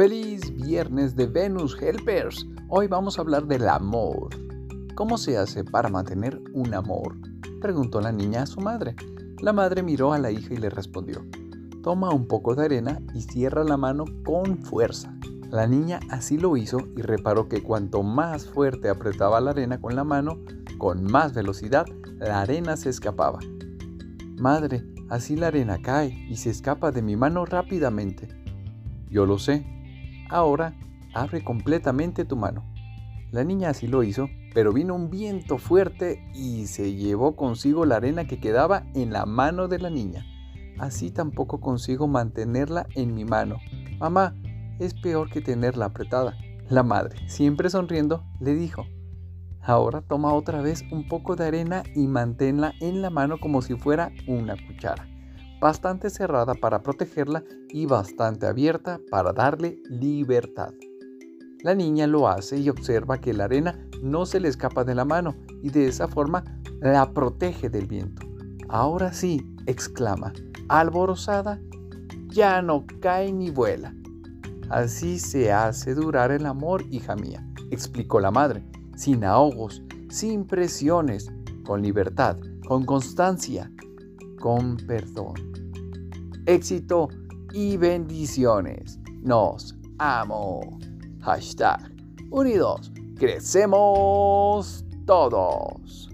Feliz viernes de Venus Helpers. Hoy vamos a hablar del amor. ¿Cómo se hace para mantener un amor? Preguntó la niña a su madre. La madre miró a la hija y le respondió. Toma un poco de arena y cierra la mano con fuerza. La niña así lo hizo y reparó que cuanto más fuerte apretaba la arena con la mano, con más velocidad la arena se escapaba. Madre, así la arena cae y se escapa de mi mano rápidamente. Yo lo sé, Ahora, abre completamente tu mano. La niña así lo hizo, pero vino un viento fuerte y se llevó consigo la arena que quedaba en la mano de la niña. Así tampoco consigo mantenerla en mi mano. Mamá, es peor que tenerla apretada. La madre, siempre sonriendo, le dijo, Ahora toma otra vez un poco de arena y manténla en la mano como si fuera una cuchara bastante cerrada para protegerla y bastante abierta para darle libertad. La niña lo hace y observa que la arena no se le escapa de la mano y de esa forma la protege del viento. Ahora sí, exclama, alborozada, ya no cae ni vuela. Así se hace durar el amor, hija mía, explicó la madre, sin ahogos, sin presiones, con libertad, con constancia, con perdón. Éxito y bendiciones. Nos amo. Hashtag unidos. Crecemos todos.